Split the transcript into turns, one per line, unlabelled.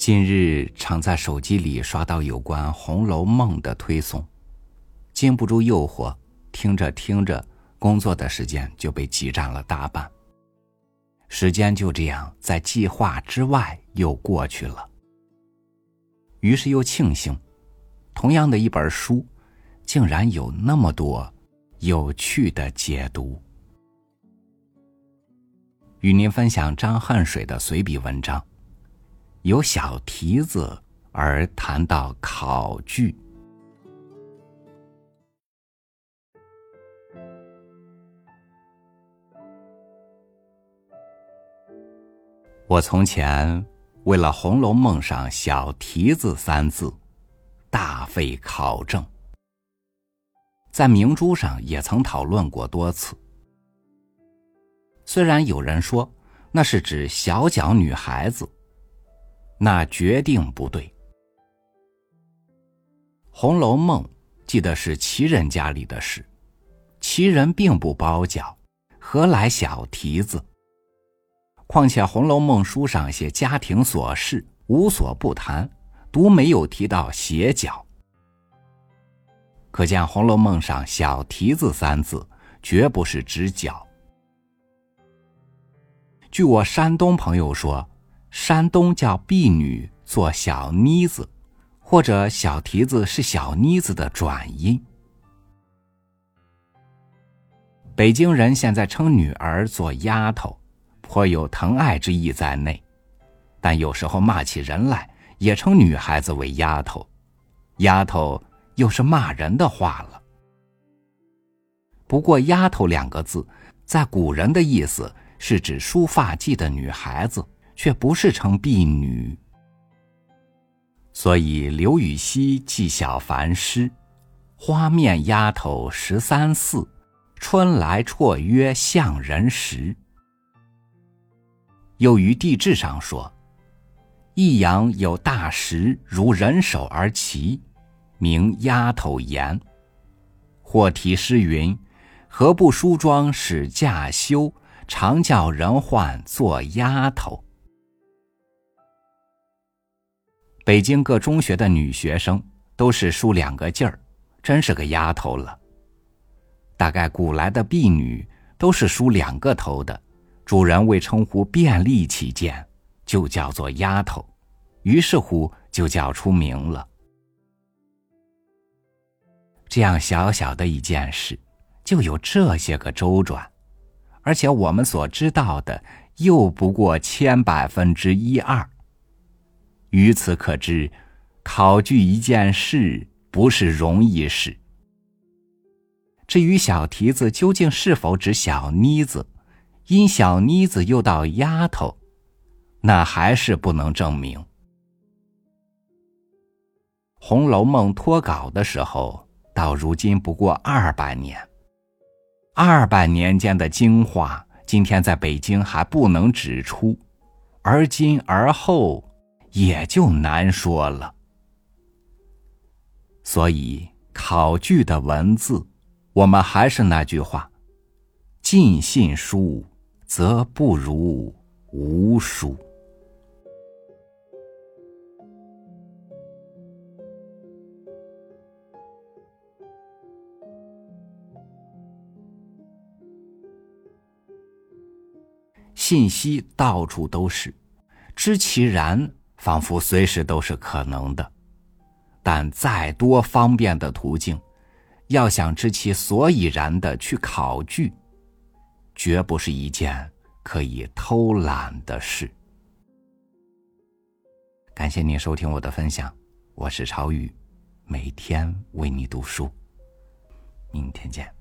近日常在手机里刷到有关《红楼梦》的推送，经不住诱惑，听着听着，工作的时间就被挤占了大半。时间就这样在计划之外又过去了。于是又庆幸，同样的一本书，竟然有那么多有趣的解读。与您分享张恨水的随笔文章。有小蹄子而谈到考据。我从前为了《红楼梦》上“小蹄子”三字，大费考证，在明珠上也曾讨论过多次。虽然有人说那是指小脚女孩子。那决定不对。《红楼梦》记得是旗人家里的事，旗人并不包饺，何来小蹄子？况且《红楼梦》书上写家庭琐事，无所不谈，独没有提到鞋脚。可见《红楼梦》上“小蹄子”三字，绝不是指脚。据我山东朋友说。山东叫婢女做小妮子，或者小蹄子是小妮子的转音。北京人现在称女儿做丫头，颇有疼爱之意在内，但有时候骂起人来也称女孩子为丫头，丫头又是骂人的话了。不过“丫头”两个字，在古人的意思是指梳发髻的女孩子。却不是成婢女，所以刘禹锡记小凡诗：“花面丫头十三四，春来绰约向人时。”又于地志上说：“益阳有大石如人手而齐，名丫头岩。”或题诗云：“何不梳妆使驾休？常叫人唤做丫头。”北京各中学的女学生都是梳两个劲儿，真是个丫头了。大概古来的婢女都是梳两个头的，主人为称呼便利起见，就叫做丫头，于是乎就叫出名了。这样小小的一件事，就有这些个周转，而且我们所知道的又不过千百分之一二。于此可知，考据一件事不是容易事。至于小蹄子究竟是否指小妮子，因小妮子又到丫头，那还是不能证明。《红楼梦》脱稿的时候，到如今不过二百年，二百年间的精华，今天在北京还不能指出，而今而后。也就难说了，所以考据的文字，我们还是那句话：尽信书，则不如无书。信息到处都是，知其然。仿佛随时都是可能的，但再多方便的途径，要想知其所以然的去考据，绝不是一件可以偷懒的事。感谢您收听我的分享，我是朝雨，每天为你读书，明天见。